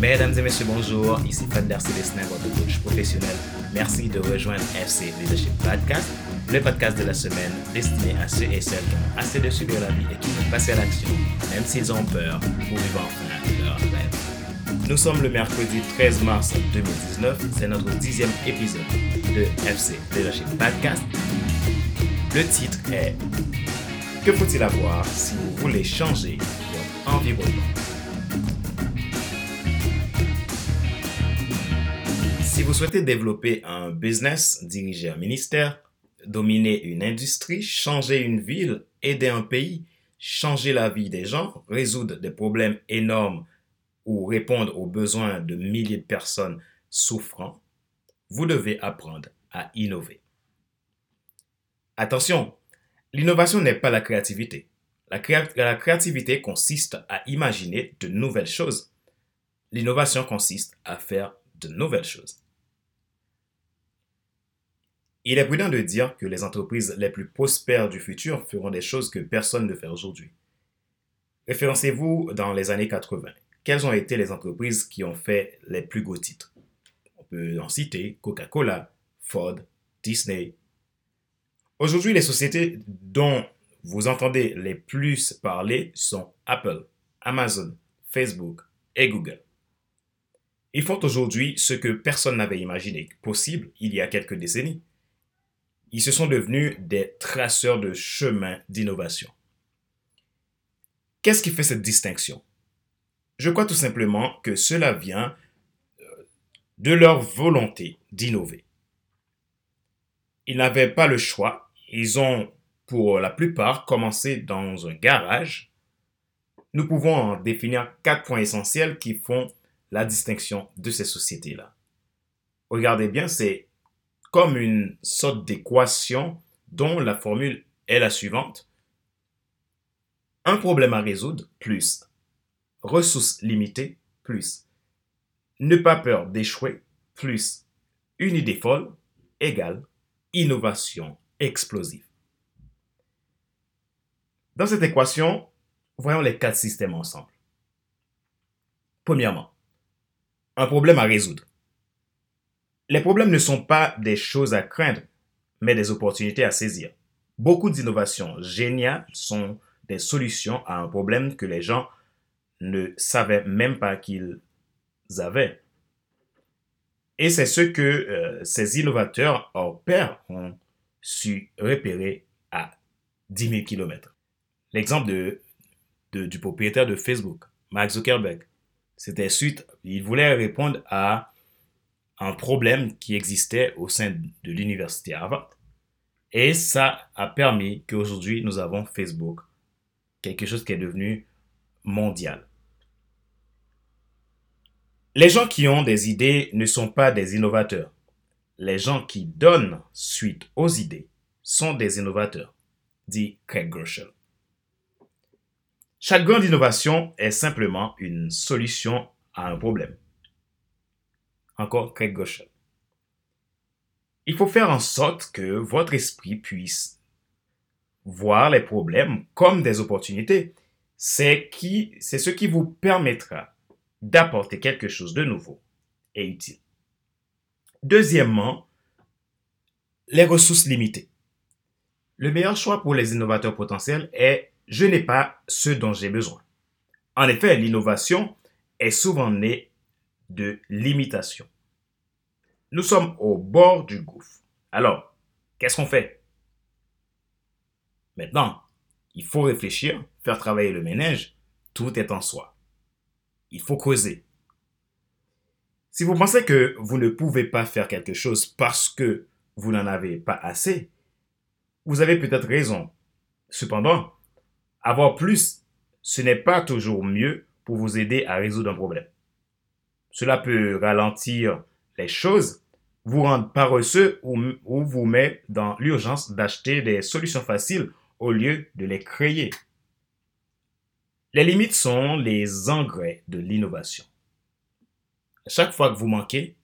Mesdames et messieurs, bonjour. Ici Fander Célestin, votre coach professionnel. Merci de rejoindre FC Leadership Podcast, le podcast de la semaine destiné à ceux et celles qui ont assez de subir la vie et qui veulent passer à l'action, même s'ils ont peur, pour vivre enfin leur rêve. Nous sommes le mercredi 13 mars 2019. C'est notre dixième épisode de FC Leadership Podcast. Le titre est Que faut-il avoir si vous voulez changer votre environnement? Si vous souhaitez développer un business, diriger un ministère, dominer une industrie, changer une ville, aider un pays, changer la vie des gens, résoudre des problèmes énormes ou répondre aux besoins de milliers de personnes souffrant, vous devez apprendre à innover. Attention, l'innovation n'est pas la créativité. La, créativité consiste à imaginer de nouvelles choses. L'innovation consiste à faire de nouvelles choses. Il est prudent de dire que les entreprises les plus prospères du futur feront des choses que personne ne fait aujourd'hui. Référencez-vous dans les années 80. Quelles ont été les entreprises qui ont fait les plus gros titres? On peut en citer Coca-Cola, Ford, Disney. Aujourd'hui, les sociétés dont vous entendez les plus parler sont Apple, Amazon, Facebook et Google. Ils font aujourd'hui ce que personne n'avait imaginé possible il y a quelques décennies ils se sont devenus des traceurs de chemin d'innovation. Qu'est-ce qui fait cette distinction? Je crois tout simplement que cela vient euh, de leur volonté d'innover. Ils n'avaient pas le choix. Ils ont, pour la plupart, commencé dans un garage. Nous pouvons en définir quatre points essentiels qui font la distinction de ces sociétés-là. Regardez bien, c'est comme une sorte d'équation dont la formule est la suivante. Un problème à résoudre plus ressources limitées plus ne pas peur d'échouer plus une idée folle égale innovation explosive. Dans cette équation, voyons les quatre systèmes ensemble. Premièrement, un problème à résoudre. Les problèmes ne sont pas des choses à craindre, mais des opportunités à saisir. Beaucoup d'innovations géniales sont des solutions à un problème que les gens ne savaient même pas qu'ils avaient. Et c'est ce que euh, ces innovateurs hors pair ont su repérer à 10 000 km. L'exemple du propriétaire de Facebook, Mark Zuckerberg, c'était suite, il voulait répondre à un problème qui existait au sein de l'université Harvard. Et ça a permis qu'aujourd'hui, nous avons Facebook, quelque chose qui est devenu mondial. Les gens qui ont des idées ne sont pas des innovateurs. Les gens qui donnent suite aux idées sont des innovateurs, dit Craig Groeschel. Chaque grande innovation est simplement une solution à un problème encore Craig gauche. Il faut faire en sorte que votre esprit puisse voir les problèmes comme des opportunités. C'est qui, c'est ce qui vous permettra d'apporter quelque chose de nouveau et utile. Deuxièmement, les ressources limitées. Le meilleur choix pour les innovateurs potentiels est je n'ai pas ce dont j'ai besoin. En effet, l'innovation est souvent née de limitation. Nous sommes au bord du gouffre. Alors, qu'est-ce qu'on fait? Maintenant, il faut réfléchir, faire travailler le ménage. Tout est en soi. Il faut creuser. Si vous pensez que vous ne pouvez pas faire quelque chose parce que vous n'en avez pas assez, vous avez peut-être raison. Cependant, avoir plus, ce n'est pas toujours mieux pour vous aider à résoudre un problème. Cela peut ralentir les choses, vous rendre paresseux ou, ou vous met dans l'urgence d'acheter des solutions faciles au lieu de les créer. Les limites sont les engrais de l'innovation. Chaque fois que vous manquez,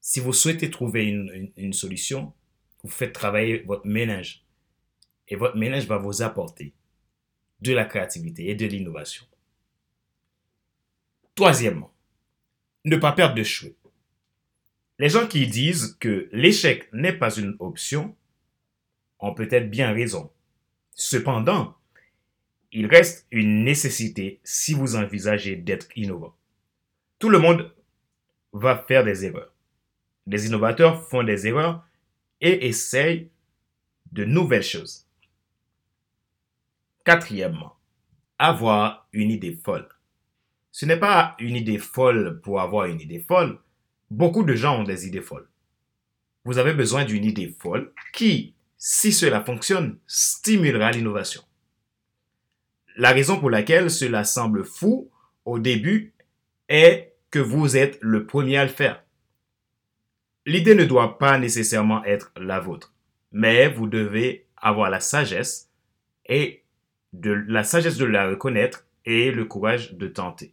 si vous souhaitez trouver une, solution, vous faites travailler votre ménage. Et votre ménage va vous apporter de la créativité et de l'innovation. Troisièmement, ne pas perdre de cheveux. Les gens qui disent que l'échec n'est pas une option ont peut-être bien raison. Cependant, il reste une nécessité si vous envisagez d'être innovant. Tout le monde va faire des erreurs. Les innovateurs font des erreurs et essayent de nouvelles choses. Quatrièmement, avoir une idée folle. Ce n'est pas une idée folle pour avoir une idée folle. Beaucoup de gens ont des idées folles. Vous avez besoin d'une idée folle qui, si cela fonctionne, stimulera l'innovation. La raison pour laquelle cela semble fou au début est que vous êtes le premier à le faire. L'idée ne doit pas nécessairement être la vôtre, mais vous devez avoir la sagesse et de la sagesse de la reconnaître et le courage de tenter.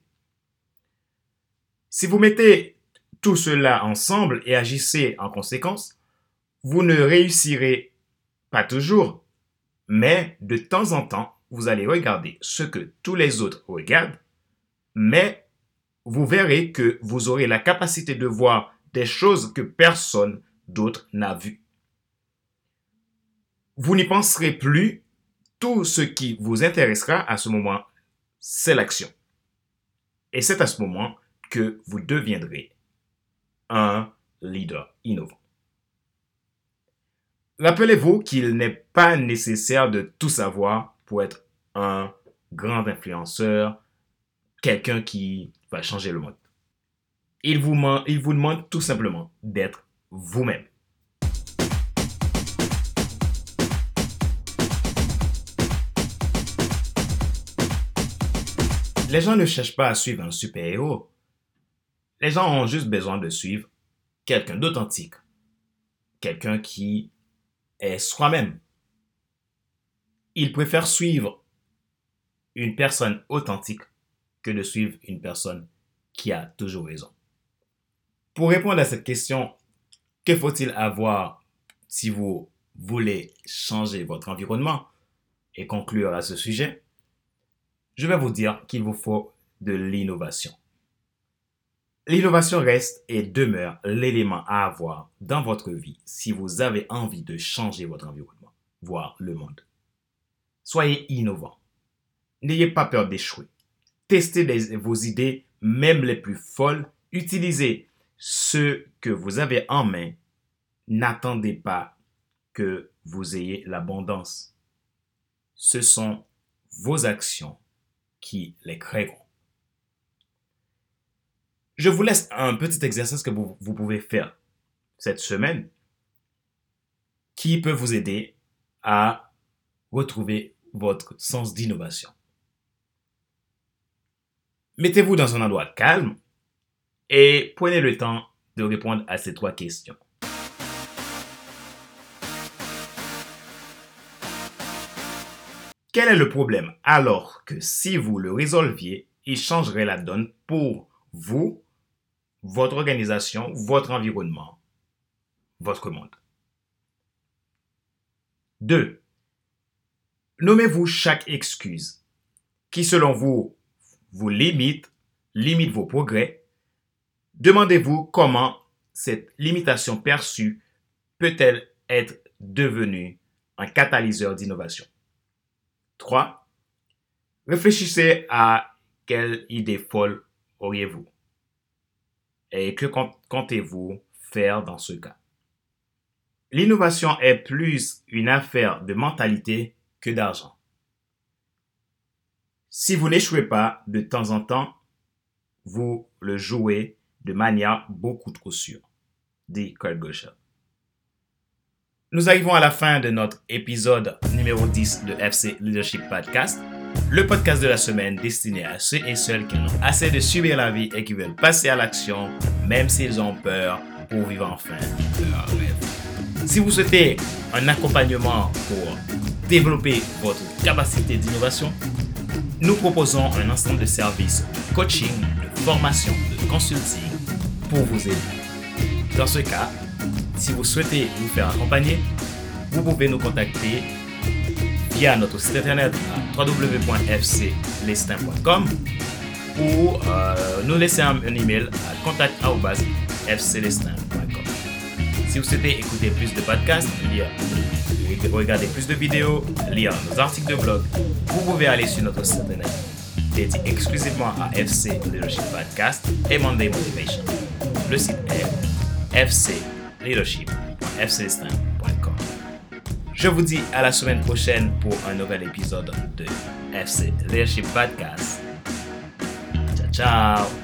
Si vous mettez tout cela ensemble et agissez en conséquence, vous ne réussirez pas toujours, mais de temps en temps, vous allez regarder ce que tous les autres regardent, mais vous verrez que vous aurez la capacité de voir des choses que personne d'autre n'a vues. Vous n'y penserez plus. Tout ce qui vous intéressera à ce moment, c'est l'action. Et c'est à ce moment que vous deviendrez un leader innovant. Rappelez-vous qu'il n'est pas nécessaire de tout savoir pour être un grand influenceur, quelqu'un qui va changer le monde. Il vous, il vous demande tout simplement d'être vous-même. Les gens ne cherchent pas à suivre un super-héros. Les gens ont juste besoin de suivre quelqu'un d'authentique. Quelqu'un qui est soi-même. Ils préfèrent suivre une personne authentique que de suivre une personne qui a toujours raison. Pour répondre à cette question, que faut-il avoir si vous voulez changer votre environnement et conclure à ce sujet? Je vais vous dire qu'il vous faut de l'innovation. L'innovation reste et demeure l'élément à avoir dans votre vie si vous avez envie de changer votre environnement, voire le monde. Soyez innovant. N'ayez pas peur d'échouer. Testez vos idées, même les plus folles. Utilisez ce que vous avez en main, n'attendez pas que vous ayez l'abondance. Ce sont vos actions qui les créeront. Je vous laisse un petit exercice que vous, pouvez faire cette semaine qui peut vous aider à retrouver votre sens d'innovation. Mettez-vous dans un endroit calme et prenez le temps de répondre à ces trois questions. Quel est le problème alors que si vous le résolviez, il changerait la donne pour vous, votre organisation, votre environnement, votre monde 2. Nommez-vous chaque excuse qui, selon vous, vous limite, limite vos progrès Demandez-vous comment cette limitation perçue peut-elle être devenue un catalyseur d'innovation. 3. Réfléchissez à quelle idée folle auriez-vous et que comptez-vous faire dans ce cas? L'innovation est plus une affaire de mentalité que d'argent. Si vous n'échouez pas de temps en temps, vous le jouez de manière beaucoup trop sûre, dit Craig Gosher. Nous arrivons à la fin de notre épisode numéro 10 de FC Leadership Podcast, le podcast de la semaine destiné à ceux et celles qui ont assez de subir la vie et qui veulent passer à l'action, même s'ils ont peur, pour vivre enfin leur rêve. Si vous souhaitez un accompagnement pour développer votre capacité d'innovation, nous proposons un ensemble de services de coaching, de formation, de consulting pour vous aider. Dans ce cas, si vous souhaitez vous faire accompagner, vous pouvez nous contacter via notre site internet www.fclestin.com ou euh, nous laisser un, email à contact.fcelestin.com. Si vous souhaitez écouter plus de podcasts, lire, regarder plus de vidéos, lire nos articles de blog, vous pouvez aller sur notre site internet dédié exclusivement à FC Leadership Podcast et Monday Motivation. Le site est fcleadership.fcelestin.com. Je vous dis à la semaine prochaine pour un nouvel épisode de FC Leadership Podcast. Ciao, ciao